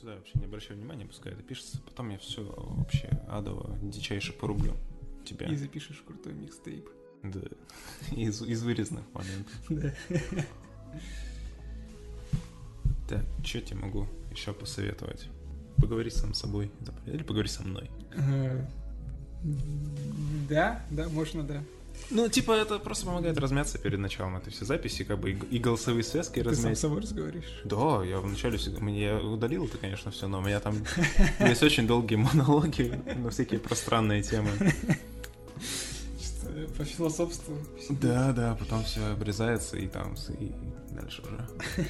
сюда вообще не обращай внимания, пускай это пишется. Потом я все вообще адово, дичайше порублю тебя. И запишешь крутой микстейп. Да. Из, из вырезанных моментов. Да. Так, что тебе могу еще посоветовать? Поговори сам с собой. Или поговори со мной. Э, Да, да, можно, да. Ну, типа, это просто помогает размяться перед началом этой всей записи, как бы и, и голосовые связки Ты сам с размять. собой разговариваешь. Да, я вначале всегда... мне- удалил это, конечно, все, но у меня там есть очень долгие монологи на всякие пространные темы. По философству. Да, да, потом все обрезается и там и дальше уже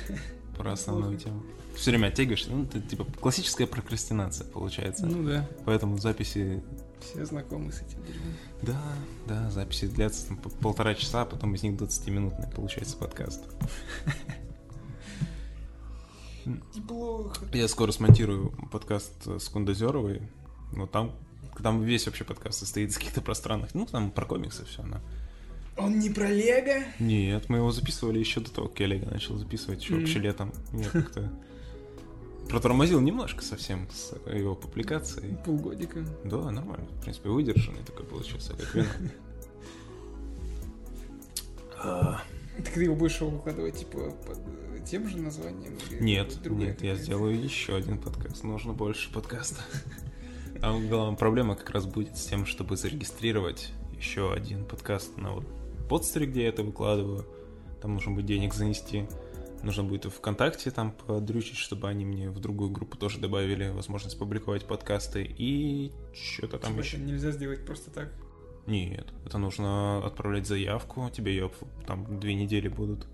про основную тему. Все время оттягиваешься, ну, это типа классическая прокрастинация получается. Ну да, Поэтому записи, все знакомы с этим дерьмом. да, да, записи длятся там, по- полтора часа, а потом из них 20-минутный получается подкаст. Неплохо. Я скоро смонтирую подкаст с Кундозеровой, но там, там весь вообще подкаст состоит из каких-то пространных, ну, там про комиксы все, она. Он не про Лего? Нет, мы его записывали еще до того, как я Олега начал записывать, еще Мгм. вообще летом. Я как-то протормозил немножко совсем с его публикацией. Полгодика. Да, нормально, в принципе, выдержанный такой получился, как вино. А, Так ты его будешь выкладывать, типа, под тем же названием? Нет, нет, я сделаю еще один подкаст, нужно больше подкаста. Там главная проблема как раз будет с тем, чтобы зарегистрировать еще один подкаст на вот подстере, где я это выкладываю. Там нужно будет денег занести. Нужно будет ВКонтакте там подрючить, чтобы они мне в другую группу тоже добавили возможность публиковать подкасты. И что-то там Типа, еще. нельзя сделать просто так. Нет, это нужно отправлять заявку, тебе ее там две недели будут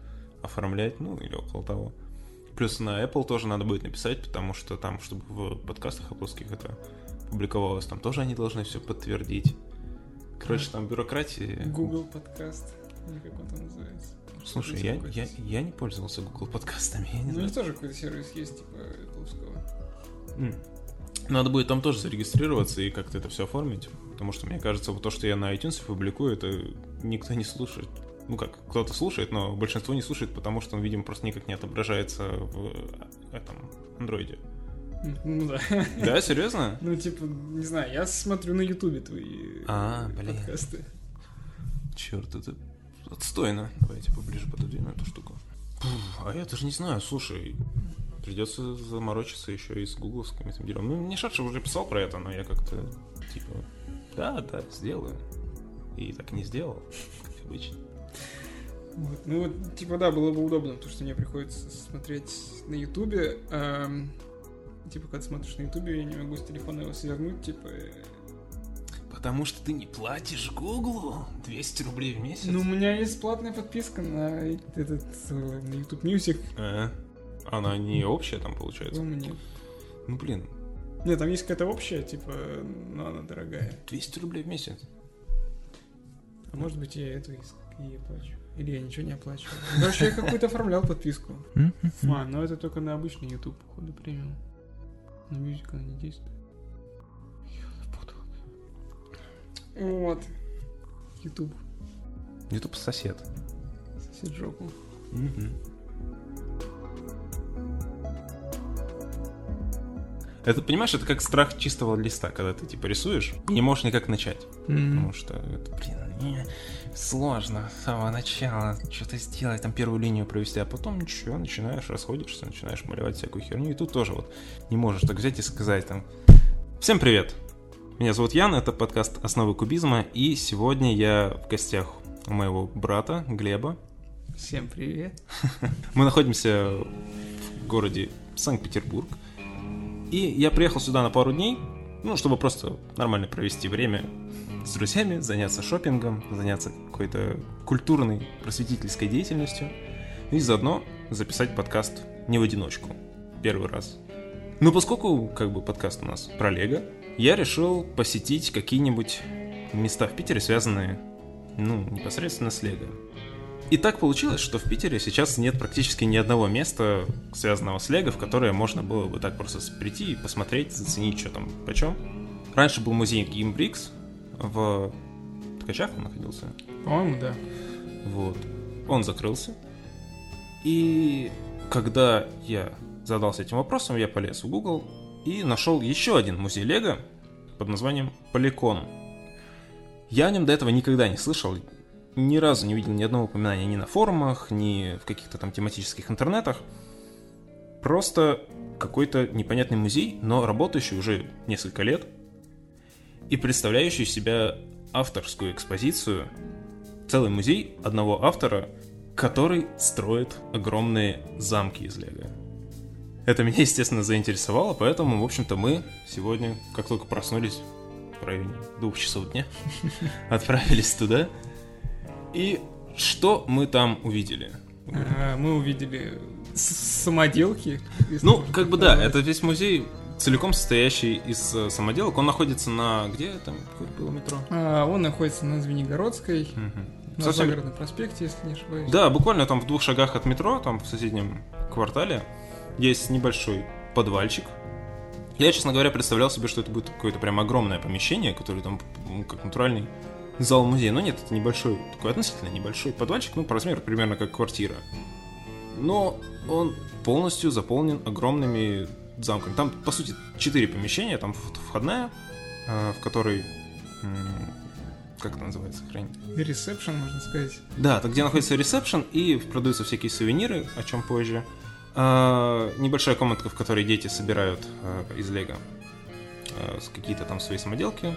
оформлять, ну или около того. Плюс на Apple тоже надо будет написать, потому что там, чтобы в подкастах апплских это публиковалось, там тоже они должны все подтвердить. Короче, там бюрократии. Google подкаст. Или как он там называется. Слушай, я, я, я не пользовался Google подкастами, я не Ну, у знаю. тоже какой-то сервис есть, типа. М. Надо будет там тоже зарегистрироваться и как-то это все оформить, потому что мне кажется, вот то, что я на iTunes публикую, это никто не слушает. Ну как, кто-то слушает, но большинство не слушает, потому что он, видимо, просто никак не отображается в этом андроиде. Ну да. Да, серьезно? Ну, типа, не знаю, я смотрю на Ютубе твои А, э, блин. подкасты. Черт, это отстойно. Давайте поближе пододвину эту штуку. А я даже не знаю, слушай, придется заморочиться еще и с гугловским этим делом. Ну, мне Шаршев уже писал про это, но я как-то, типа, да, да, сделаю. И так не сделал, как обычно. Вот. Ну вот, типа, да, было бы удобно, потому что мне приходится смотреть на Ютубе. эм, типа, когда смотришь на Ютубе, я не могу с телефона его свернуть, типа... Потому что ты не платишь Гуглу 200 рублей в месяц? Ну, у меня есть платная подписка на этот, э, на YouTube Music. А, она не общая там получается? По-моему, нет. Ну, блин, Нет, там есть какая-то общая, типа, но она дорогая. 200 рублей в месяц. А может быть, я эту и оплачу. Или я ничего не оплачиваю. Короче, я какую-то оформлял подписку. А, но это только на обычный YouTube, походу, премиум. На Music она не действует. Вот. YouTube. YouTube сосед. Сосед жопу. Это, понимаешь, это как страх чистого листа, когда ты, типа, рисуешь и не можешь никак начать. Потому что это, блин, не, сложно с самого начала что-то сделать, там первую линию провести, а потом ничего, начинаешь, расходишься, начинаешь малевать всякую херню, и тут тоже вот не можешь так взять и сказать там «Всем привет! Меня зовут Ян, это подкаст «Основы кубизма», и сегодня я в гостях у моего брата Глеба. Всем привет. Мы находимся в городе Санкт-Петербург, и я приехал сюда на пару дней, ну, чтобы просто нормально провести время с друзьями, заняться шопингом, заняться какой-то культурной, просветительской деятельностью и заодно записать подкаст не в одиночку. Первый раз. Ну, поскольку, как бы, подкаст у нас про Лего, я решил посетить какие-нибудь места в Питере, связанные, ну, непосредственно с Лего. И так получилось, что в Питере сейчас нет практически ни одного места, связанного с Лего, в которое можно было бы так просто прийти и посмотреть, заценить, что там почем. Раньше был музей Gamebricks в Ткачах он находился. По-моему, да. Вот. Он закрылся. И когда я задался этим вопросом, я полез в Google и нашел еще один музей Лего под названием Поликон. Я о нем до этого никогда не слышал, ни разу не видел ни одного упоминания ни на форумах, ни в каких-то там тематических интернетах. Просто какой-то непонятный музей, но работающий уже несколько лет и представляющий себя авторскую экспозицию, целый музей одного автора, который строит огромные замки из лего. Это меня, естественно, заинтересовало, поэтому, в общем-то, мы сегодня, как только проснулись, в районе двух часов дня, отправились туда. И что мы там увидели? А, мы увидели самоделки. Ну, как бы да, это весь музей целиком состоящий из э, самоделок. Он находится на... Где там было метро? А, он находится на Звенигородской. Угу. На Совсем... Загородном проспекте, если не ошибаюсь. Да, буквально там в двух шагах от метро, там в соседнем квартале, есть небольшой подвальчик. Я, честно говоря, представлял себе, что это будет какое-то прям огромное помещение, которое там как натуральный зал музея. Но нет, это небольшой, такой относительно небольшой подвальчик, ну, по размеру примерно как квартира. Но он полностью заполнен огромными замками. Там, по сути, четыре помещения. Там входная, а, в которой... Как это называется? Хрень? Ресепшн, можно сказать. Да, это где находится ресепшн, и продаются всякие сувениры, о чем позже. А, небольшая комнатка, в которой дети собирают а, из лего какие-то там свои самоделки.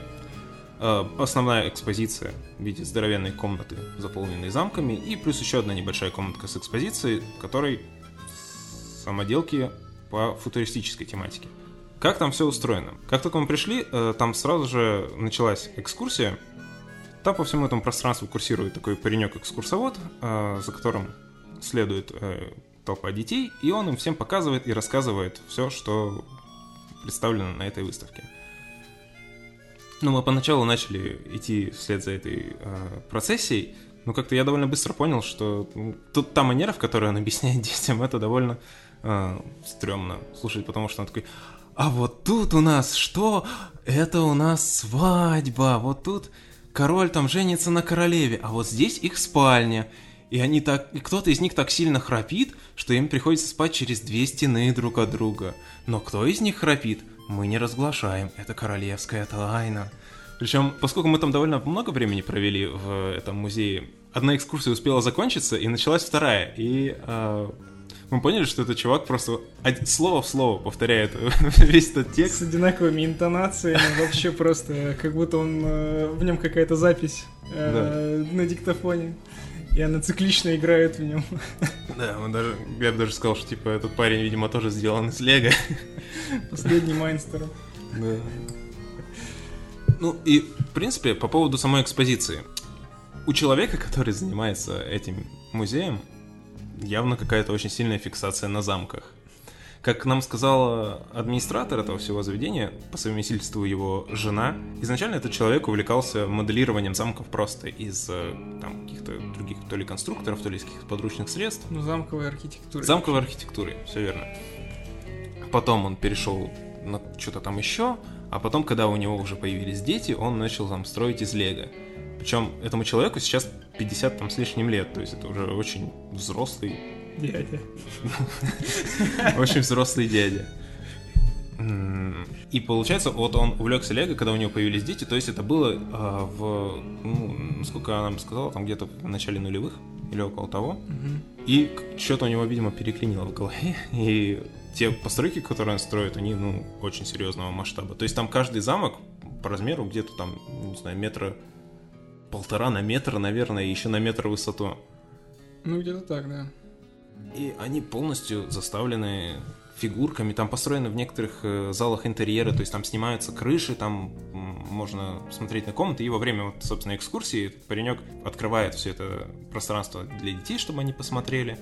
Основная экспозиция в виде здоровенной комнаты, заполненной замками, и плюс еще одна небольшая комнатка с экспозицией, в которой самоделки по футуристической тематике. Как там все устроено? Как только мы пришли, э, там сразу же началась экскурсия. Там по всему этому пространству курсирует такой паренек-экскурсовод, э, за которым следует э, толпа детей, и он им всем показывает и рассказывает все, что представлено на этой выставке. Ну, мы поначалу начали идти вслед за этой э, процессией, но как-то я довольно быстро понял, что ну, тут та манера, в которой он объясняет детям, это довольно э, стрёмно слушать, потому что он такой, а вот тут у нас что? Это у нас свадьба, вот тут король там женится на королеве, а вот здесь их спальня. И они так, и кто-то из них так сильно храпит, что им приходится спать через две стены друг от друга. Но кто из них храпит, мы не разглашаем, это королевская тайна. Причем, поскольку мы там довольно много времени провели в этом музее, одна экскурсия успела закончиться, и началась вторая. И э, мы поняли, что этот чувак просто слово в слово повторяет весь этот текст. С одинаковыми интонациями, вообще просто, как будто он э, в нем какая-то запись э, на диктофоне. И она циклично играет в нем. Да, он даже, я бы даже сказал, что типа этот парень, видимо, тоже сделан из Лего. Последний майнстер. Да. Ну и, в принципе, по поводу самой экспозиции. У человека, который занимается этим музеем, явно какая-то очень сильная фиксация на замках. Как нам сказала администратор этого всего заведения, по совместительству его жена, изначально этот человек увлекался моделированием замков просто из э, там, каких-то других то ли конструкторов, то ли из каких-то подручных средств. Ну, замковой архитектуры. Замковой архитектуры, все верно. Потом он перешел на что-то там еще, а потом, когда у него уже появились дети, он начал там строить из лего. Причем этому человеку сейчас 50 там с лишним лет, то есть это уже очень взрослый... Дядя. Очень взрослый дядя. И получается, вот он увлекся Лего, когда у него появились дети, то есть это было а, в, ну, сколько она нам сказала, там где-то в начале нулевых или около того. Угу. И что-то у него, видимо, переклинило в голове. И те постройки, которые он строит, они, ну, очень серьезного масштаба. То есть там каждый замок по размеру где-то там, не знаю, метра полтора на метр, наверное, и еще на метр высоту. Ну, где-то так, да. И они полностью заставлены фигурками, там построены в некоторых э, залах интерьера, то есть там снимаются крыши, там можно смотреть на комнаты, и во время, вот, собственно, экскурсии паренек открывает все это пространство для детей, чтобы они посмотрели,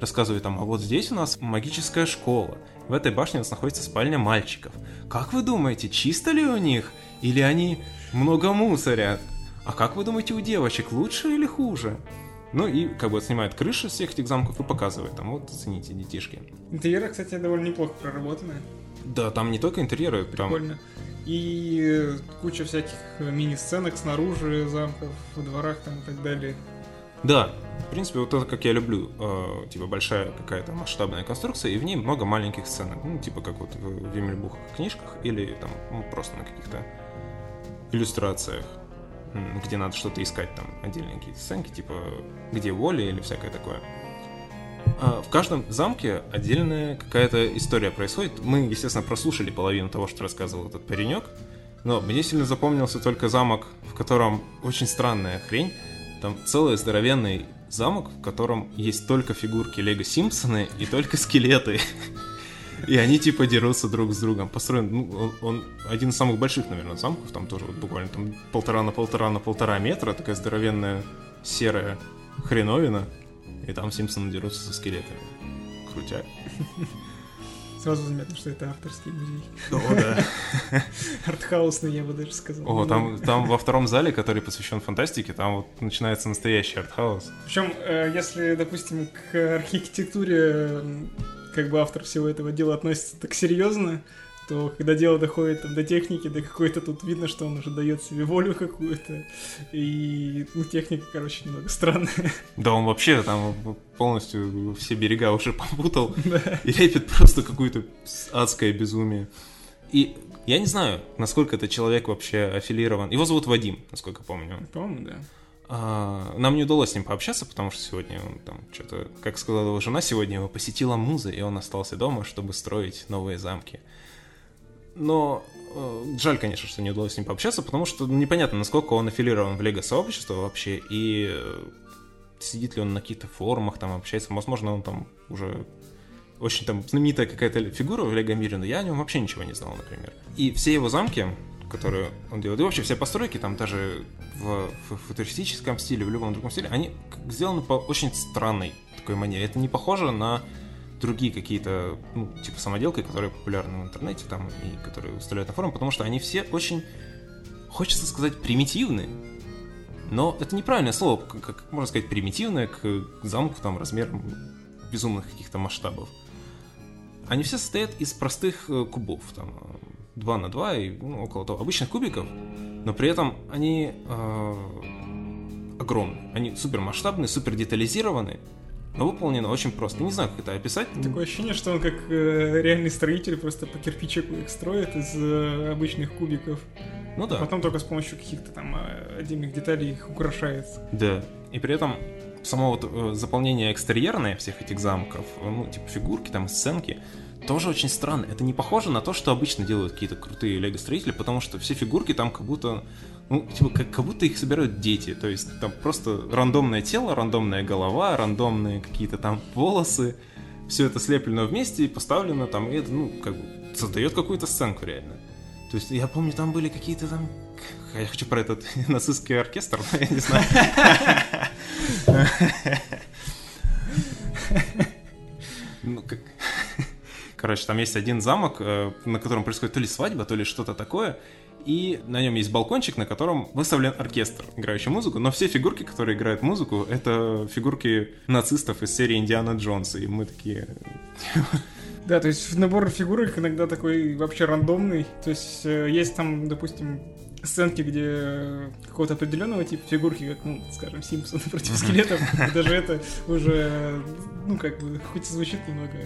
рассказывает там, а вот здесь у нас магическая школа, в этой башне у нас находится спальня мальчиков. Как вы думаете, чисто ли у них? Или они много мусорят? А как вы думаете, у девочек лучше или хуже? Ну и как бы снимает крыши всех этих замков и показывает. Там вот, оцените, детишки. Интерьеры, кстати, довольно неплохо проработаны. Да, там не только интерьеры. Прикольно. Там... И куча всяких мини-сценок снаружи замков, во дворах там и так далее. Да, В принципе, вот это как я люблю, э, типа большая какая-то масштабная конструкция, и в ней много маленьких сценок, ну, типа как вот в Вимельбух книжках или там ну, просто на каких-то иллюстрациях, где надо что-то искать, там отдельные какие-то сценки, типа где воли или всякое такое. А в каждом замке отдельная какая-то история происходит. Мы, естественно, прослушали половину того, что рассказывал этот паренек, но мне сильно запомнился только замок, в котором очень странная хрень. Там целый здоровенный замок, в котором есть только фигурки Лего Симпсоны и только скелеты. И они типа дерутся друг с другом. Построен, ну, он, он один из самых больших, наверное, замков, там тоже вот буквально там полтора на полтора на полтора метра, такая здоровенная серая хреновина. И там Симпсоны дерутся со скелетами. Крутяк. Сразу заметно, что это авторский музей. О, да. Артхаусный, я бы даже сказал. О, там, там во втором зале, который посвящен фантастике, там вот начинается настоящий артхаус. Причем, э, если, допустим, к архитектуре как бы автор всего этого дела относится так серьезно, то когда дело доходит там, до техники, до какой-то тут видно, что он уже дает себе волю какую-то. И ну, техника, короче, немного странная. Да, он вообще там полностью все берега уже попутал и лепит просто какое-то адское безумие. И я не знаю, насколько этот человек вообще аффилирован. Его зовут Вадим, насколько помню. По-моему, да. А, нам не удалось с ним пообщаться, потому что сегодня он там что-то, как сказала его жена, сегодня его посетила муза, и он остался дома, чтобы строить новые замки. Но э, жаль, конечно, что не удалось с ним пообщаться, потому что непонятно, насколько он аффилирован в лего-сообщество вообще, и э, сидит ли он на каких-то форумах, там общается. Возможно, он там уже очень там знаменитая какая-то фигура в лего-мире, но я о нем вообще ничего не знал, например. И все его замки, которые он делает, и вообще все постройки, там даже в, футуристическом стиле, в любом другом стиле, они сделаны по очень странной такой манере. Это не похоже на другие какие-то, ну, типа самоделки, которые популярны в интернете там и которые выставляют на форум, потому что они все очень, хочется сказать, примитивны. Но это неправильное слово, как, как можно сказать, примитивное к замку там размером безумных каких-то масштабов. Они все состоят из простых э, кубов, там, 2 на 2 и ну, около того, обычных кубиков, но при этом они э, огромные, они супер масштабные, супер детализированные, но выполнено очень просто. Не знаю, как это описать. Такое ощущение, что он как э, реальный строитель просто по кирпичику их строит из э, обычных кубиков. Ну да. А потом только с помощью каких-то там э, отдельных деталей их украшает. Да. И при этом само вот э, заполнение экстерьерное всех этих замков, э, ну, типа фигурки, там, сценки, тоже очень странно. Это не похоже на то, что обычно делают какие-то крутые лего-строители, потому что все фигурки там как будто ну, типа, как, как будто их собирают дети. То есть там просто рандомное тело, рандомная голова, рандомные какие-то там волосы. Все это слеплено вместе и поставлено там, и это, ну, как бы создает какую-то сценку реально. То есть я помню, там были какие-то там... Я хочу про этот нацистский оркестр, но я не знаю. Ну, как... Короче, там есть один замок, э, на котором происходит то ли свадьба, то ли что-то такое, и на нем есть балкончик, на котором выставлен оркестр, играющий музыку, но все фигурки, которые играют музыку, это фигурки нацистов из серии Индиана Джонса, и мы такие... Да, то есть набор фигурок иногда такой вообще рандомный. То есть э, есть там, допустим, сценки, где какого-то определенного типа фигурки, как, ну, скажем, Симпсоны против скелетов, даже это уже, ну, как бы, хоть и звучит немного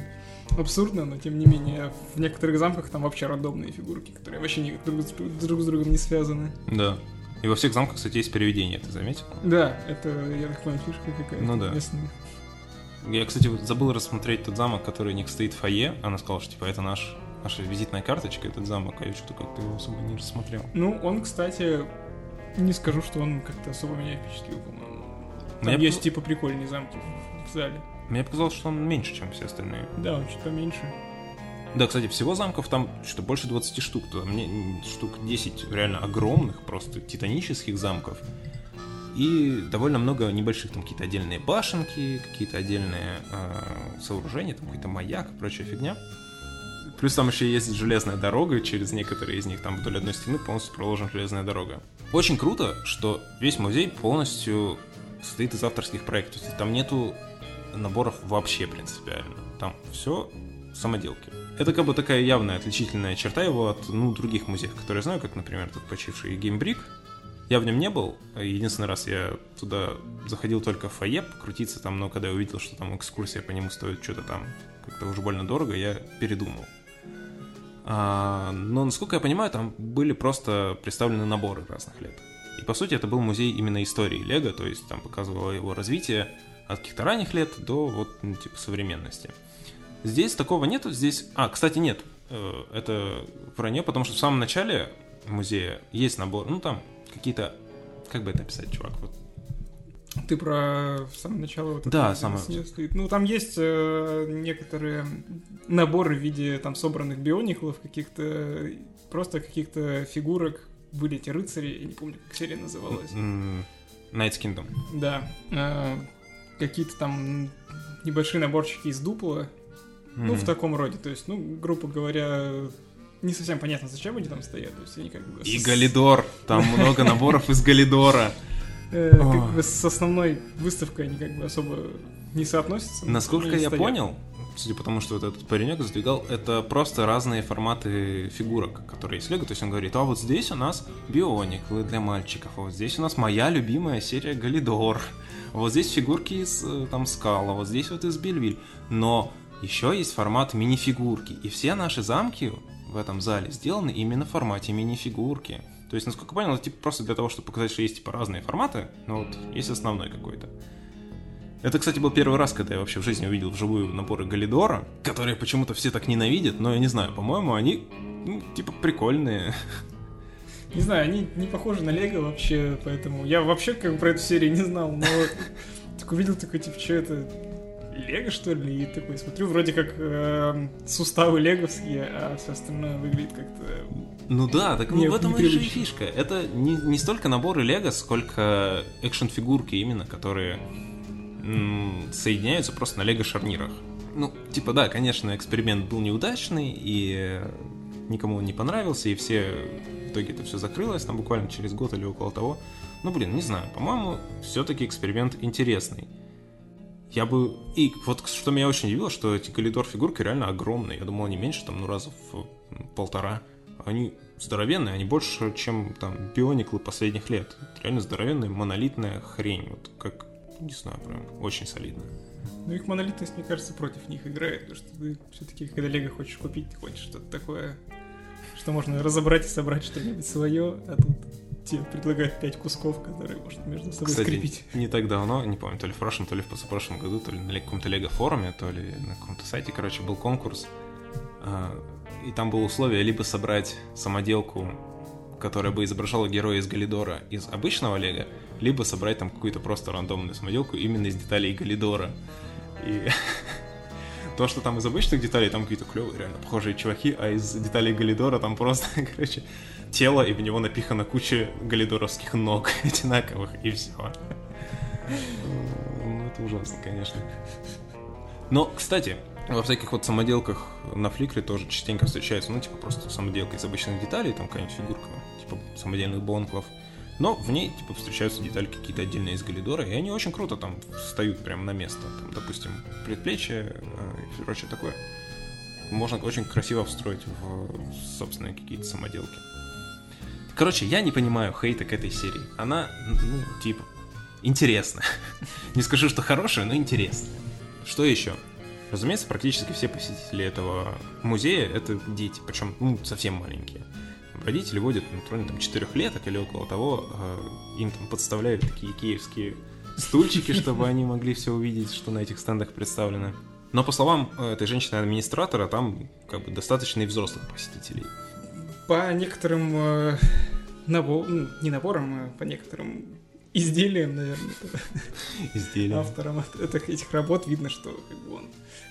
абсурдно, но тем не менее в некоторых замках там вообще рандомные фигурки, которые вообще не, друг, друг с другом не связаны. Да. И во всех замках, кстати, есть переведение, ты заметил? Да, это, я так понимаю, фишка какая-то. Ну да. Местная. Я, кстати, забыл рассмотреть тот замок, который не стоит в фойе. Она сказала, что типа это наш, наша визитная карточка, этот замок, а я что-то как-то его особо не рассмотрел. Ну, он, кстати, не скажу, что он как-то особо меня впечатлил, по-моему. Там я есть, типа, прикольные замки в зале. Мне показалось, что он меньше, чем все остальные. Да, он чуть поменьше. Да, кстати, всего замков там что больше 20 штук. Там мне штук 10 реально огромных, просто титанических замков. И довольно много небольших, там какие-то отдельные башенки, какие-то отдельные э, сооружения, там какой-то маяк и прочая фигня. Плюс там еще есть железная дорога, через некоторые из них там вдоль одной стены полностью проложена железная дорога. Очень круто, что весь музей полностью состоит из авторских проектов. Там нету наборов вообще принципиально. Там все самоделки. Это как бы такая явная отличительная черта его от ну, других музеев, которые я знаю, как, например, тут почивший Геймбрик, Я в нем не был. Единственный раз я туда заходил только в фойе покрутиться там, но когда я увидел, что там экскурсия по нему стоит что-то там как-то уже больно дорого, я передумал. А, но, насколько я понимаю, там были просто представлены наборы разных лет. И, по сути, это был музей именно истории Лего, то есть там показывало его развитие от каких-то ранних лет до вот, ну, типа, современности. Здесь такого нету, здесь... А, кстати, нет, э, это вранье, потому что в самом начале музея есть набор, ну, там какие-то... Как бы это описать, чувак? Вот ты про самое начало вот Да, самое. Стоит. Ну, там есть э, некоторые наборы в виде там собранных биониклов, каких-то просто каких-то фигурок. Были эти рыцари, я не помню, как серия называлась. Night's Kingdom. Да. Э, какие-то там небольшие наборчики из дупла. Mm-hmm. Ну, в таком роде. То есть, ну, грубо говоря, не совсем понятно, зачем они там стоят. То есть они как бы... И Галидор. Там много наборов из Галидора э, как бы с основной выставкой они как бы особо не соотносятся. Насколько я стоят. понял, судя по тому, что вот этот паренек задвигал, это просто разные форматы фигурок, которые есть Лего. То есть он говорит, а вот здесь у нас Бионик для мальчиков, а вот здесь у нас моя любимая серия Галидор, вот здесь фигурки из э, там Скала, вот здесь вот из Бельвиль. Но еще есть формат мини-фигурки, и все наши замки в этом зале сделаны именно в формате мини-фигурки. То есть, насколько я понял, это типа просто для того, чтобы показать, что есть типа разные форматы, но вот есть основной какой-то. Это, кстати, был первый раз, когда я вообще в жизни увидел вживую наборы Галидора, которые почему-то все так ненавидят, но я не знаю, по-моему, они, ну, типа, прикольные. Не знаю, они не похожи на Лего вообще, поэтому я вообще как бы про эту серию не знал, но так увидел такой, типа, что это, Лего, что ли? И такой смотрю, вроде как э, суставы леговские, а все остальное выглядит как-то... Ну да, так не, в этом и же фишка. Это не, не столько наборы лего, сколько экшен-фигурки именно, которые м- соединяются просто на лего-шарнирах. Ну, типа, да, конечно, эксперимент был неудачный, и никому он не понравился, и все в итоге это все закрылось, там буквально через год или около того. Ну, блин, не знаю, по-моему, все-таки эксперимент интересный. Я бы... И вот что меня очень удивило, что эти коридор фигурки реально огромные. Я думал, они меньше, там, ну, раза в полтора. Они здоровенные, они больше, чем там биониклы последних лет. Реально здоровенная, монолитная хрень. Вот как, не знаю, прям очень солидно. Ну, их монолитность, мне кажется, против них играет, потому что ты все-таки, когда Лего хочешь купить, ты хочешь что-то такое, что можно разобрать и собрать что-нибудь свое, а тут тебе предлагают пять кусков, которые можно между собой Кстати, скрепить. не так давно, не помню, то ли в прошлом, то ли в позапрошлом году, то ли на каком-то лего-форуме, то ли на каком-то сайте, короче, был конкурс, а, и там было условие либо собрать самоделку, которая бы изображала героя из Галидора из обычного лего, либо собрать там какую-то просто рандомную самоделку именно из деталей Галидора. И то, что там из обычных деталей, там какие-то клевые, реально похожие чуваки, а из деталей Галидора там просто, короче, тело, и в него напихана куча галидоровских ног одинаковых, и все. Ну, это ужасно, конечно. Но, кстати, во всяких вот самоделках на фликре тоже частенько встречается, ну, типа, просто самоделка из обычных деталей, там какая-нибудь фигурка, типа, самодельных бонклов. Но в ней, типа, встречаются детали какие-то отдельные из Галидора, и они очень круто там встают прямо на место. Там, допустим, предплечье э, и прочее такое. Можно очень красиво встроить в собственные какие-то самоделки. Короче, я не понимаю хейта к этой серии. Она, ну, типа, интересная. не скажу, что хорошая, но интересная. Что еще? Разумеется, практически все посетители этого музея — это дети, причем ну, совсем маленькие. Родители водят ну, тролль, там, четырехлеток или около того, э, им там подставляют такие киевские стульчики, чтобы они могли все увидеть, что на этих стендах представлено. Но по словам э, этой женщины-администратора, там как бы достаточно и взрослых посетителей по некоторым э, набор, ну, не наборам, а по некоторым изделиям, наверное, изделиям. авторам этих, работ видно, что как бы, он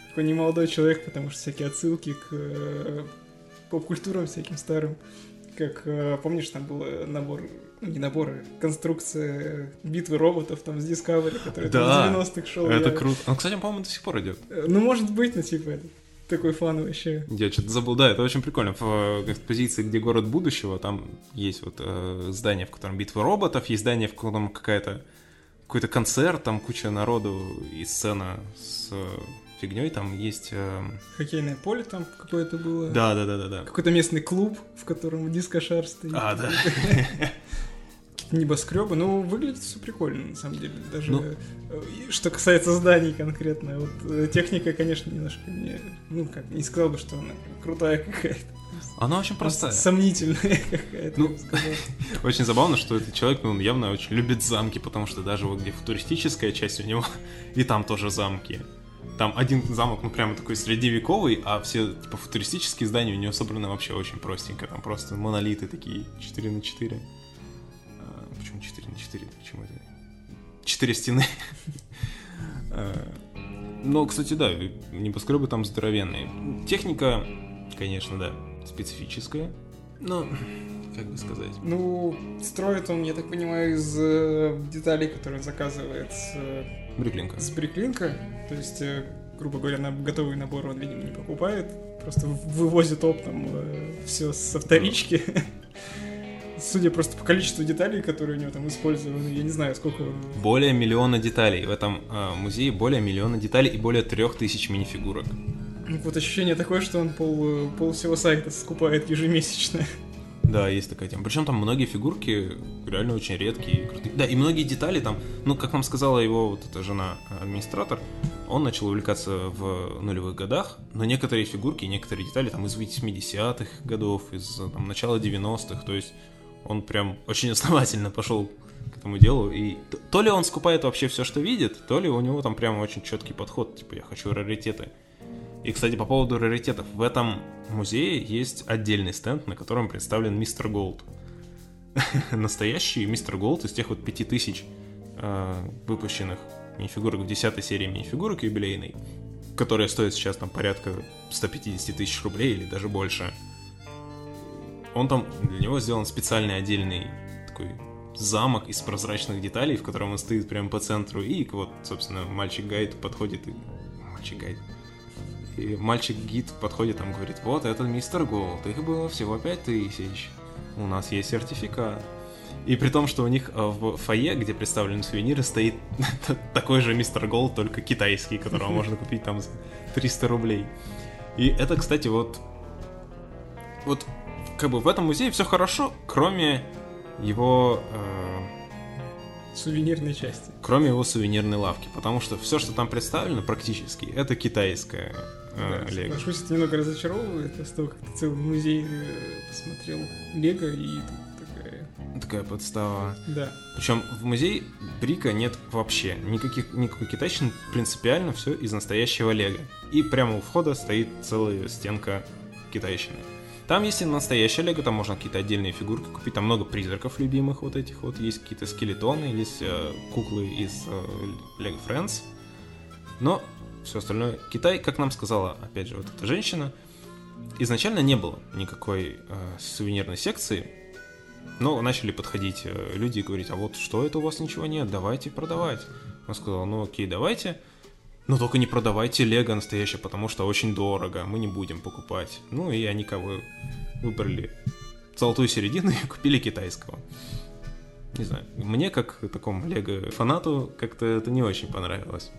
такой немолодой человек, потому что всякие отсылки к э, поп-культурам всяким старым. Как, э, помнишь, там был набор, ну не набор, а конструкция битвы роботов там с Discovery, который да, там в 90-х шел. это я... круто. Он, кстати, по-моему, до сих пор идет. Э, ну, может быть, ну, типа, такой фан вообще. Я что-то забыл, да, это очень прикольно. В экспозиции, где город будущего, там есть вот э, здание, в котором битва роботов, есть здание, в котором какая-то какой-то концерт, там куча народу и сцена с э, фигней, там есть... Э... Хоккейное поле там какое-то было. Да, да, да, да, да. Какой-то местный клуб, в котором дискошар стоит. А, да. какие-то небоскребы. Ну, выглядит все прикольно, на самом деле. Даже Ну. э, что касается зданий конкретно. Вот э, техника, конечно, немножко не... Ну, как, не сказал бы, что она крутая какая-то. Она очень простая. Сомнительная какая-то, Ну. Очень забавно, что этот человек, ну, он явно очень любит замки, потому что даже вот где футуристическая часть у него, и там тоже замки. Там один замок, ну, прямо такой средневековый, а все, типа, футуристические здания у него собраны вообще очень простенько. Там просто монолиты такие 4 на 4. Почему 4 на 4? Почему это? 4 стены. А, Но, кстати, да, небоскребы там здоровенные. Техника, конечно, да, специфическая. Но, как бы сказать... Ну, строит он, я так понимаю, из э, деталей, которые заказывает с, э, Бриклинка. с Бриклинка. То есть, э, грубо говоря, на готовый набор он, видимо, не покупает. Просто вывозит оптом все со вторички. Судя просто по количеству деталей, которые у него там использованы, я не знаю, сколько. Более миллиона деталей. В этом э, музее более миллиона деталей и более трех тысяч мини-фигурок. Ну, вот ощущение такое, что он пол, э, пол всего сайта скупает ежемесячно. Да, есть такая тема. Причем там многие фигурки реально очень редкие и крутые. Да, и многие детали там, ну, как нам сказала его вот эта жена, э, администратор, он начал увлекаться в нулевых годах, но некоторые фигурки, некоторые детали там из 80-х годов, из э, там, начала 90-х, то есть он прям очень основательно подошел к этому делу, и то ли он скупает вообще все, что видит, то ли у него там прямо очень четкий подход, типа я хочу раритеты. И, кстати, по поводу раритетов. В этом музее есть отдельный стенд, на котором представлен Mr. Gold. Настоящий Mr. Gold из тех вот 5000 э, выпущенных минифигурок в 10 серии минифигурок юбилейной, которая стоит сейчас там порядка 150 тысяч рублей или даже больше. Он там, для него сделан специальный отдельный такой замок из прозрачных деталей, в котором он стоит прямо по центру, и вот, собственно, мальчик- guide подходит и... Мальчик- guide. И мальчик-гид подходит там, говорит, вот, это Mr. Gold, их было всего 5000. У нас есть сертификат. И при том, что у них э, в фойе, где представлены сувениры, стоит такой же Mr. Gold, только китайский, которого можно купить там за 300 рублей. И это, кстати, вот... Вот, как бы в этом музее все хорошо, кроме его... э, Сувенирной части. кроме его сувенирной лавки, потому что все, что там представлено, практически, это китайское э, Да, лего. Соглашусь, это немного разочаровывает, после того, как ты целый музей э, посмотрел Лего и такая... Подстава. Да. Причем в музее Брика нет вообще никаких, никакой китайщины, принципиально все из настоящего лего. И прямо у входа стоит целая стенка китайщины. Там есть и настоящее лего, там можно какие-то отдельные фигурки купить, там много призраков любимых вот этих вот, есть какие-то скелетоны, есть э, куклы из э, Lego Friends. Но все остальное... Китай, как нам сказала, опять же, вот эта женщина, изначально не было никакой э, сувенирной секции, но начали подходить э, люди и говорить, а вот что это у вас ничего нет, давайте продавать. Он сказал, ну окей, давайте, но только не продавайте лего настоящее, потому что очень дорого, мы не будем покупать. Ну и они кого выбрали золотую середину и купили китайского. Не знаю, мне как такому лего фанату как-то это не очень понравилось.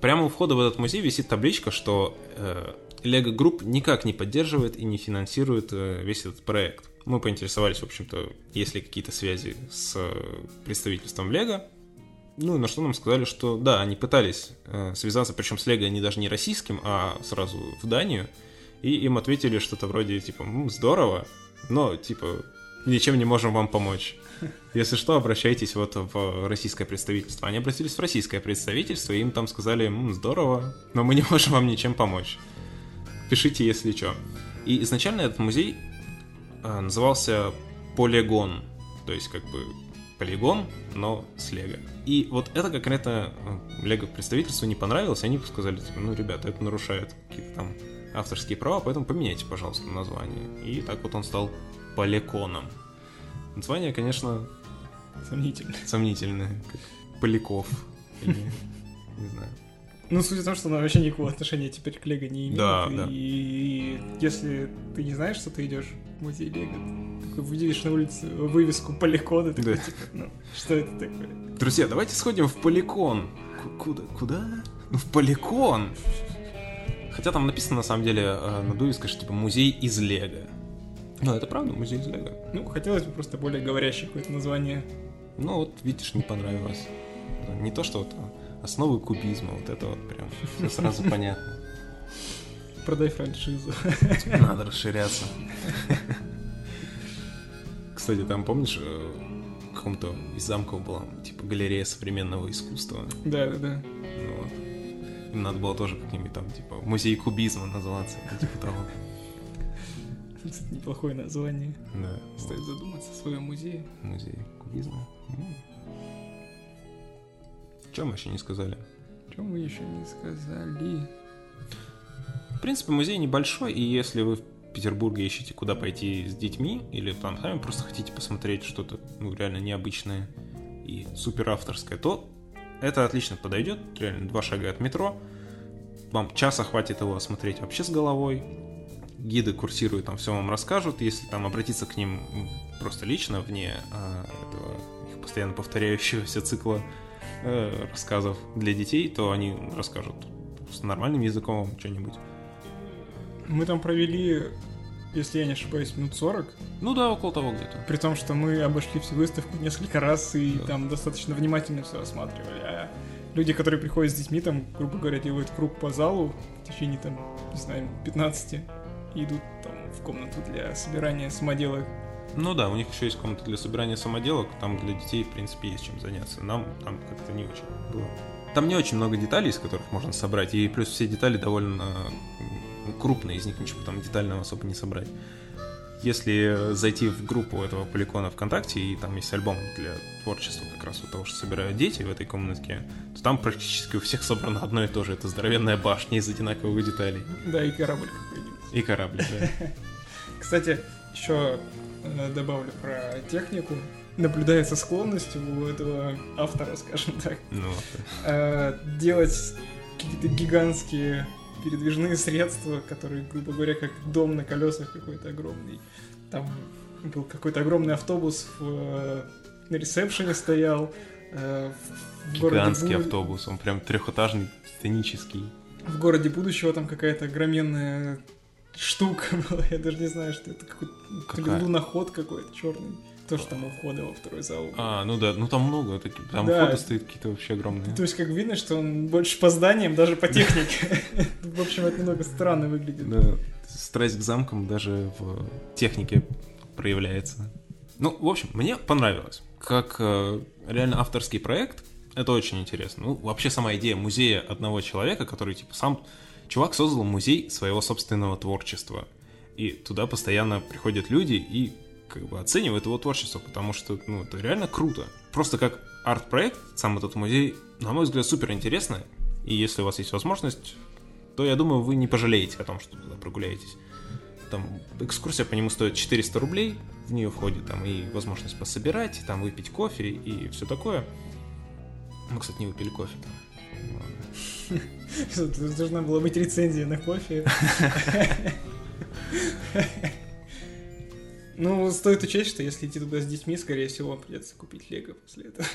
Прямо у входа в этот музей висит табличка, что э, Group никак не поддерживает и не финансирует э, весь этот проект. Мы поинтересовались, в общем-то, есть ли какие-то связи с э, представительством Lego. Ну, и на что нам сказали, что да, они пытались э, связаться, причем с Lego не даже не российским, а сразу в Данию. И им ответили что-то вроде, типа, «М, здорово, но, типа, ничем не можем вам помочь. Если что, обращайтесь вот в российское представительство. Они обратились в российское представительство, и им там сказали, «М, здорово, но мы не можем вам ничем помочь. Пишите, если что. И изначально этот музей э, назывался Полигон, то есть как бы полигон, но с Лего. И вот это конкретно э, Лего представительству не понравилось, и они сказали, типа, ну, ребята, это нарушает какие-то там авторские права, поэтому поменяйте, пожалуйста, название. И так вот он стал Поликоном. Название, конечно, Сомнительно. сомнительное, как Поляков. Или, не знаю. Ну, суть в том, что она вообще никакого отношения теперь к Лего не имеет. Да, и, да. и если ты не знаешь, что ты идешь музей Лего, такой увидишь на улице вывеску Поликона, ты такой, Да. типа, ну, что это такое? Друзья, давайте сходим в Поликон. Ку- Куда? Куда? Ну, в Поликон. Хотя там написано, на самом деле, э, на вывеске, что типа музей из Лего. Ну, это правда, музей из Лего. Ну, хотелось бы просто более говорящее какое-то название. Ну вот, видишь, не понравилось. Не то, что вот основы кубизма, вот это вот прям все сразу понятно. Продай франшизу. Надо расширяться. Кстати, там помнишь, э, в каком-то из замков была типа галерея современного искусства. Да, да, да. Ну, вот. Им надо было тоже как-нибудь там, типа, музей кубизма называться, типа того. Кстати, неплохое название. Да. Стоит задуматься о своем музее. Музей кубизма. Чем мы еще не сказали? Чем мы еще не сказали? Принципе, музей небольшой, и если вы в Петербурге ищете, куда пойти с детьми, или там сами просто хотите посмотреть что-то ну, реально необычное и супер авторское, то это отлично подойдет. Реально два шага от метро. Вам часа хватит его осмотреть вообще с головой. Гиды курсируют, там все вам расскажут. Если там обратиться к ним просто лично, вне а, этого их постоянно повторяющегося цикла э, рассказов для детей, то они расскажут с нормальным языком что-нибудь. Мы там провели, если я не ошибаюсь, минут 40. Ну да, около того где-то. При том, что мы обошли всю выставку несколько раз и Да. там достаточно внимательно все осматривали. А люди, которые приходят с детьми, там, грубо говоря, делают круг по залу в течение, там, не знаю, 15 и идут там в комнату для собирания самоделок. Ну да, у них еще есть комната для собирания самоделок, там для детей, в принципе, есть чем заняться. Нам там как-то не очень было. Там не очень много деталей, из которых можно собрать, и плюс все детали довольно крупные, из них ничего там детального особо не собрать. Если зайти в группу этого поликона ВКонтакте, и там есть альбом для творчества как раз вот того, что собирают дети в этой комнатке, то там практически у всех собрано одно и то же. Это здоровенная башня из одинаковых деталей. Да, и корабль какой-нибудь. И корабль, да. Кстати, еще э, добавлю про технику. Наблюдается склонность у этого автора, скажем так, Ну, э, делать какие-то гигантские передвижные средства, которые, грубо говоря, как дом на колесах какой-то огромный. Там был какой-то огромный автобус в, э, на ресепшене стоял. э, в- гигантский Бу- автобус, он прям трехэтажный, титанический. В городе будущего там какая-то огроменная штука была. Я даже не знаю, что это какой-то луноход какой-то черный. То, что там у входа во второй зал. А, ну да, ну там много, там Да. фото стоит какие-то вообще огромные. То есть, как видно, что он больше по зданиям, даже по технике. В общем, это немного странно выглядит. Да, страсть к замкам даже в технике проявляется. Ну, в общем, мне понравилось. Как э, реально авторский проект, это очень интересно. Ну, вообще сама идея музея одного человека, который, типа, сам... Чувак создал музей своего собственного творчества. И туда постоянно приходят люди и как бы оценивают его творчество, потому что, ну, это реально круто. Просто как арт-проект, сам этот музей, на мой взгляд, супер интересно. И если у вас есть возможность, то я думаю, вы не пожалеете о том, что туда прогуляетесь. Там экскурсия по нему стоит 400 рублей, в нее входит там и возможность пособирать, там выпить кофе и все такое. Мы, кстати, не выпили кофе там. Должна была быть рецензия на кофе. Ну, стоит учесть, что если идти туда с детьми, скорее всего, вам придется купить лего после этого.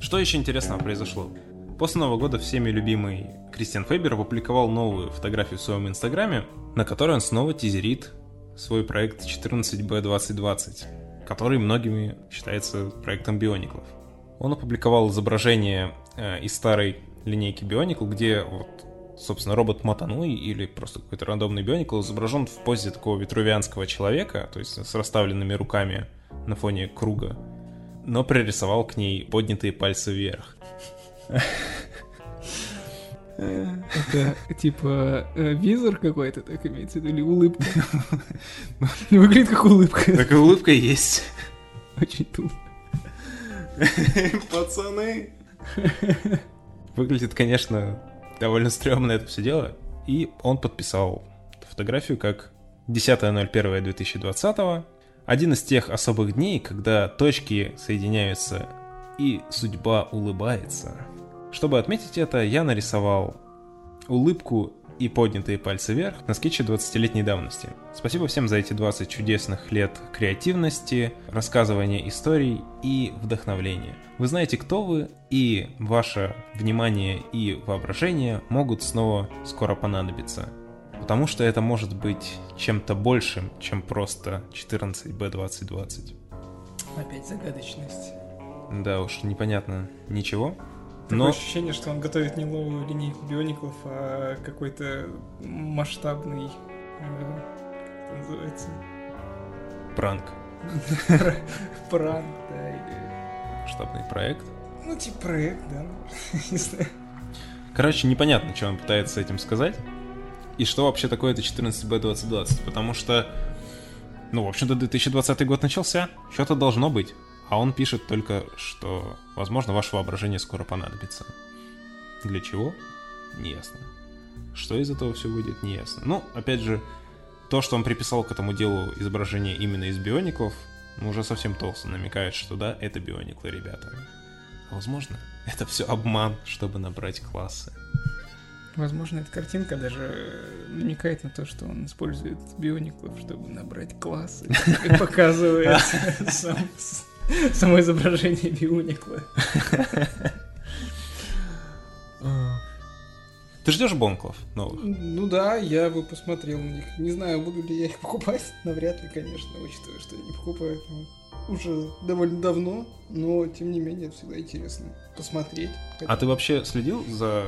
Что еще интересного произошло? После Нового года всеми любимый Кристиан Фейбер опубликовал новую фотографию в своем инстаграме, на которой он снова тизерит свой проект 14B2020, который многими считается проектом биониклов. Он опубликовал изображение э, из старой линейки Bionicle, где вот, собственно, робот Матануи или просто какой-то рандомный Bionicle изображен в позе такого витрувианского человека, то есть с расставленными руками на фоне круга, но пририсовал к ней поднятые пальцы вверх. Это типа визор какой-то, так имеется в виду, или улыбка? Выглядит как улыбка. Такая улыбка есть. Очень тупо. Пацаны. Выглядит, конечно, довольно стрёмно это все дело. И он подписал фотографию как 10.01.2020. Один из тех особых дней, когда точки соединяются и судьба улыбается. Чтобы отметить это, я нарисовал улыбку и поднятые пальцы вверх на скетче 20-летней давности. Спасибо всем за эти 20 чудесных лет креативности, рассказывания историй и вдохновления. Вы знаете, кто вы, и ваше внимание и воображение могут снова скоро понадобиться. Потому что это может быть чем-то большим, чем просто 14B2020. Опять загадочность. Да уж, непонятно ничего. Такое Но... ощущение, что он готовит не новую линейку биониклов, а какой-то масштабный... Э, как это называется? Пранк. Пранк, да, или... Масштабный проект. Ну, типа проект, да, не знаю. Короче, непонятно, что он пытается этим сказать. И что вообще такое это 14B2020. Потому что, ну, в общем-то, 2020 год начался. Что-то должно быть. А он пишет только, что, возможно, ваше воображение скоро понадобится. Для чего? Неясно. Что из этого все выйдет, неясно. Ну, опять же, то, что он приписал к этому делу изображение именно из биониклов, ну, уже совсем толсто намекает, что да, это биониклы, ребята. А возможно, это все обман, чтобы набрать классы. Возможно, эта картинка даже намекает на то, что он использует биониклов, чтобы набрать классы. И показывает само изображение бионикла. Ты ждешь бонклов новых? Ну да, я бы посмотрел на них. Не знаю, буду ли я их покупать. Навряд ли, конечно, учитывая, что я не покупаю уже довольно давно, но тем не менее это всегда интересно посмотреть. А ты вообще следил за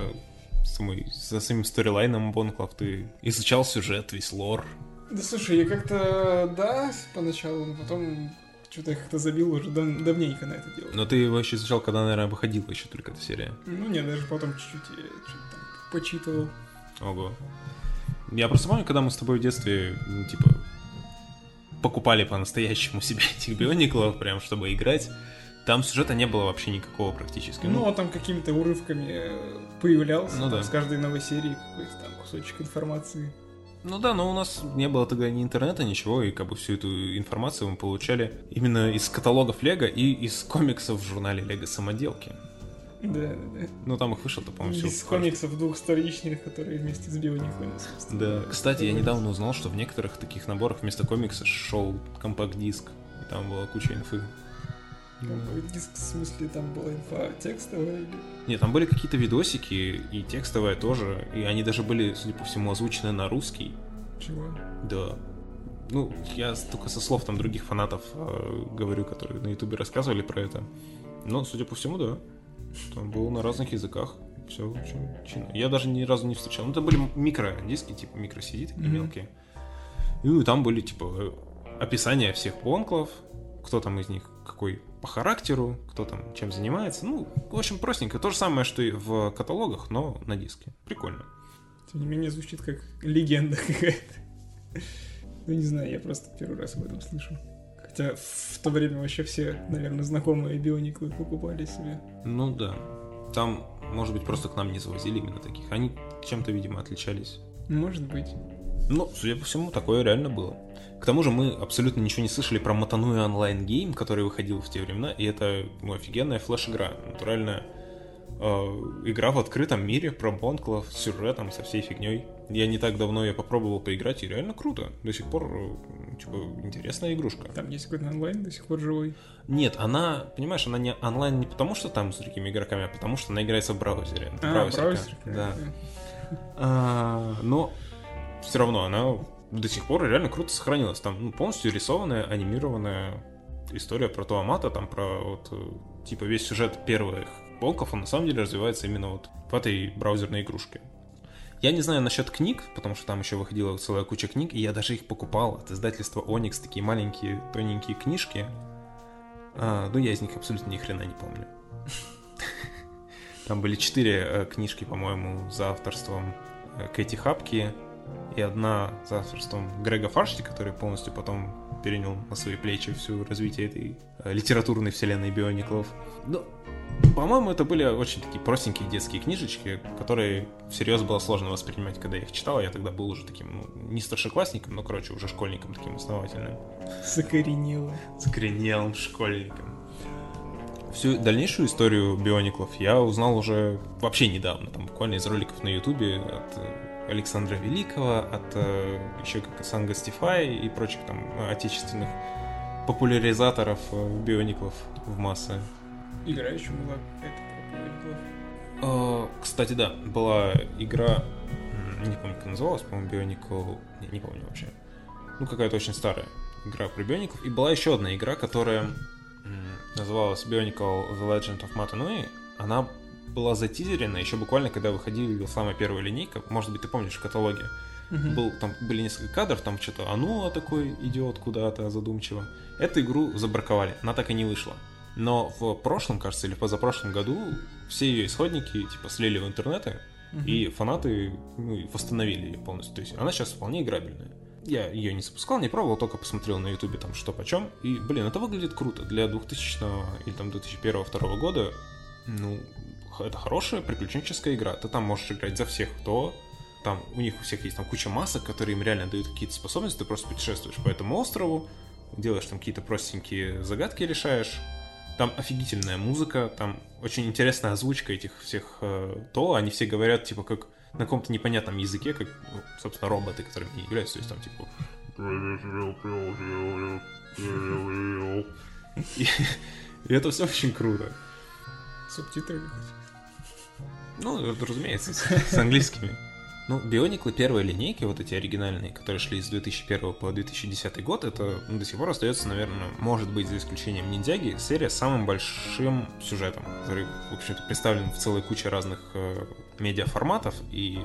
самой, за самим сторилайном Бонклав? Ты изучал сюжет, весь лор? Да слушай, я как-то, да, поначалу, но потом что-то я как-то забил уже дав- давненько на это дело. Но ты его еще изучал, когда, наверное, выходила еще только эта серия. Ну нет, даже потом чуть-чуть я что-то там почитывал. Ого. Я просто помню, когда мы с тобой в детстве, ну, типа, покупали по-настоящему себе этих биониклов, прям чтобы играть. Там сюжета не было вообще никакого практически. Ну, ну там какими-то урывками э, появлялся, ну, там, да. с каждой новой серии какой-то там кусочек информации. Ну да, но у нас не было тогда ни интернета, ничего, и как бы всю эту информацию мы получали именно из каталогов Лего и из комиксов в журнале Лего Самоделки. Да, да, да. Ну там их вышло-то, по-моему, Из комиксов двухсторичных, которые вместе с Биониками, Да. Кстати, я недавно узнал, что в некоторых таких наборах вместо комикса шел компакт-диск, и там была куча инфы. Компакт-диск, в смысле, там была инфа текстовая или... Нет, там были какие-то видосики, и текстовая тоже, и они даже были, судя по всему, озвучены на русский. Чего? Да. Ну, я только со слов там других фанатов э, говорю, которые на ютубе рассказывали про это. Но, судя по всему, да. Там было на разных языках. Все очень чинно. Я даже ни разу не встречал. Ну, это были микро-диски, типа микро-CD, такие mm-hmm. мелкие. И там были, типа, описания всех бонклов, кто там из них какой по характеру, кто там чем занимается. Ну, в общем, простенько. То же самое, что и в каталогах, но на диске. Прикольно. Тем не менее, звучит как легенда какая-то. Ну, не знаю, я просто первый раз об этом слышу. Хотя в то время вообще все, наверное, знакомые биониклы покупали себе. Ну да. Там, может быть, просто к нам не завозили именно таких. Они чем-то, видимо, отличались. Может быть. Ну, судя по всему, такое реально было. К тому же мы абсолютно ничего не слышали про Mata Nui Online Game, который выходил в те времена, и это ну, офигенная флеш-игра. Натуральная э, игра в открытом мире про Бонклов с сюжетом, со всей фигней. Я не так давно я попробовал поиграть, и реально круто. До сих пор, э, типа, интересная игрушка. Там есть какой-то онлайн до сих пор живой? Нет, она, понимаешь, она не онлайн не потому, что там с другими игроками, а потому, что она играется в браузере. А, браузер? Да. А, но все равно она до сих пор реально круто сохранилась. Там ну, полностью рисованная, анимированная история про Туамата, там про вот, э, типа весь сюжет первых Бонков, он на самом деле развивается именно вот в этой браузерной игрушке. Я не знаю насчет книг, потому что там еще выходила целая куча книг, и я даже их покупал от издательства Onyx, такие маленькие тоненькие книжки. А, ну, я из них абсолютно ни хрена не помню. Там были четыре э, книжки, по-моему, за авторством э, Кэти Хапки, и одна за авторством Грега Фаршти, который полностью потом перенял на свои плечи всю развитие этой э, литературной вселенной Биониклов. Ну, по-моему, это были очень такие простенькие детские книжечки, которые всерьез было сложно воспринимать, когда я их читал. Я тогда был уже таким, ну, не старшеклассником, но, короче, уже школьником таким основательным. Закоренелым. Закоренелым школьником. Всю дальнейшую историю Биониклов я узнал уже вообще недавно, там буквально из роликов на Ютубе от э, Александра Великого, от э, еще как Санга Стифай и прочих там отечественных популяризаторов э, биониклов в массы. Игра еще была это про биониклов. Э, кстати, да, была игра не помню, как называлась, по-моему, Bionicle... Не, не помню вообще. Ну, какая-то очень старая игра про Биониклов. И была еще одна игра, которая называлась Bionicle The Legend of Matanui. Она была затизерена еще буквально, когда выходила самая первая линейка. Может быть, ты помнишь в каталоге. Uh-huh. Был, там были несколько кадров, там что-то Ануа такой идет куда-то задумчиво. Эту игру забраковали, она так и не вышла. Но в прошлом, кажется, или позапрошлом году все ее исходники типа слили в интернеты, uh-huh. и фанаты ну, восстановили ее полностью. То есть она сейчас вполне играбельная. Я ее не запускал, не пробовал, только посмотрел на ютубе там что почем. И, блин, это выглядит круто. Для 2000 или там 2001-2002 года, ну, это хорошая приключенческая игра. Ты там можешь играть за всех, кто там у них у всех есть там куча масок, которые им реально дают какие-то способности, ты просто путешествуешь по этому острову, делаешь там какие-то простенькие загадки решаешь, там офигительная музыка, там очень интересная озвучка этих всех э, то, они все говорят типа как на каком-то непонятном языке, как, ну, собственно, роботы, которые не являются, то есть там типа... И это все очень круто. Субтитры Ну, разумеется, с, с английскими. Ну, Биониклы первой линейки, вот эти оригинальные, которые шли с 2001 по 2010 год, это ну, до сих пор остается, наверное, может быть, за исключением Ниндзяги, серия с самым большим сюжетом, который, в общем-то, представлен в целой куче разных э, медиаформатов, и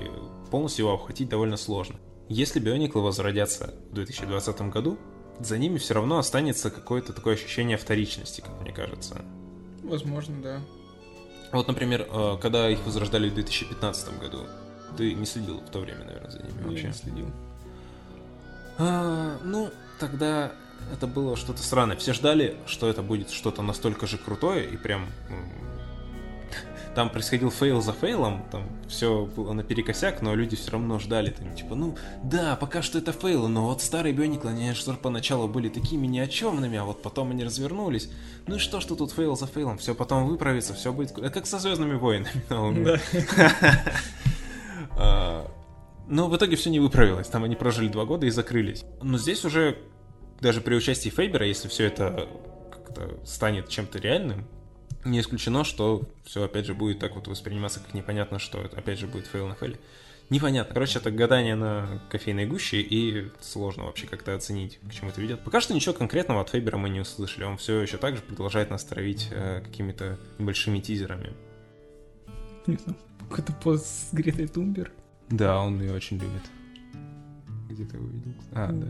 полностью его обхватить довольно сложно. Если Биониклы возродятся в 2020 году, за ними все равно останется какое-то такое ощущение вторичности, как мне кажется. Возможно, да. Вот, например, э, когда их возрождали в 2015 году, ты не следил в то время, наверное, за ними вообще? Я не следил. А, ну, тогда это было что-то странное. Все ждали, что это будет что-то настолько же крутое, и прям там происходил фейл за фейлом, там все было наперекосяк, но люди все равно ждали, там, типа, ну, да, пока что это фейл, но вот старые они что поначалу были такими ни о чемными, а вот потом они развернулись. Ну и что, что тут фейл за фейлом, все потом выправится, все будет... Это как со Звездными войнами новыми. А, но в итоге все не выправилось. Там они прожили два года и закрылись. Но здесь уже, даже при участии Фейбера, если все это как-то станет чем-то реальным, не исключено, что все опять же будет так вот восприниматься, как непонятно, что это опять же будет фейл на фейле. Непонятно. Короче, это гадание на кофейной гуще, и сложно вообще как-то оценить, к чему это ведет. Пока что ничего конкретного от Фейбера мы не услышали. Он все еще так же продолжает нас травить э, какими-то небольшими тизерами. Не знаю. Какой-то пост с Гретой Тумбер. Да, он ее очень любит. Где ты его видел? А, да.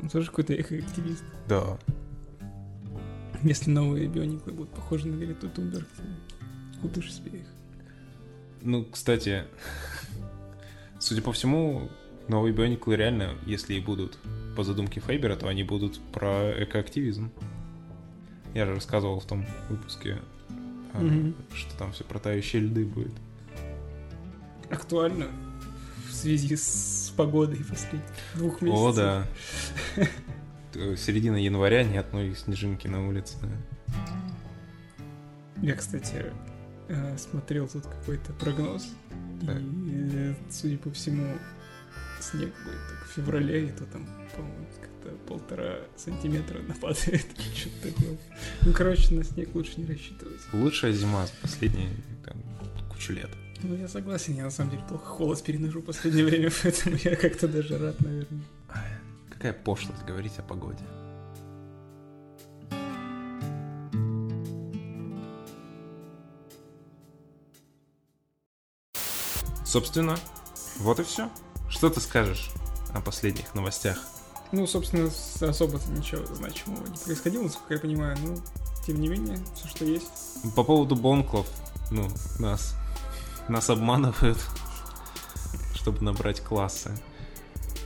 Он тоже какой-то экоактивист. Да. Если новые биониклы будут похожи на Грету Тумбер, ты купишь себе их. Ну, кстати, судя по всему, новые биониклы реально, если и будут по задумке Фейбера, то они будут про экоактивизм. Я же рассказывал в том выпуске, mm-hmm. что там все про тающие льды будет актуально в связи с погодой последних двух месяцев. О, да. Середина января, ни одной снежинки на улице. Я, кстати, э, смотрел тут какой-то прогноз. Так. И, судя по всему, снег будет так в феврале, и то там, по-моему, как-то полтора сантиметра нападает. Что-то такое. Ну, короче, на снег лучше не рассчитывать. Лучшая зима за последние там, кучу лет. Ну, я согласен, я на самом деле плохо холод переношу в последнее время, поэтому я как-то даже рад, наверное. Какая пошлость говорить о погоде. Собственно, вот и все. Что ты скажешь о последних новостях? Ну, собственно, особо-то ничего значимого не происходило, насколько я понимаю, но тем не менее, все, что есть. По поводу бонклов, ну, нас нас обманывают, чтобы набрать классы.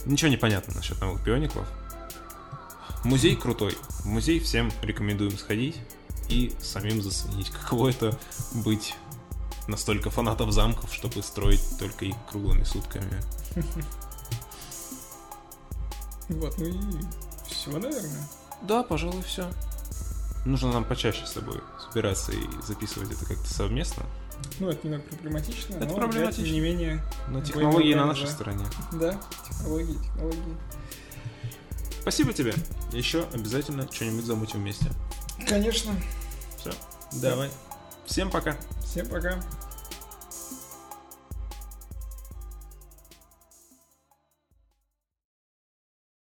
Ничего не понятно насчет новых биониклов. Музей крутой. В музей всем рекомендуем сходить и самим заценить, каково это быть настолько фанатов замков, чтобы строить только их круглыми сутками. Вот, ну и все, наверное. Да, пожалуй, все. Нужно нам почаще с тобой собираться и записывать это как-то совместно. Ну, это немного проблематично, это но проблематично. тем не менее... Но технологии на нашей стороне. Да, технологии, технологии. Спасибо тебе. Еще обязательно что-нибудь замутим вместе. Конечно. Все. Давай. Всем пока. Всем пока.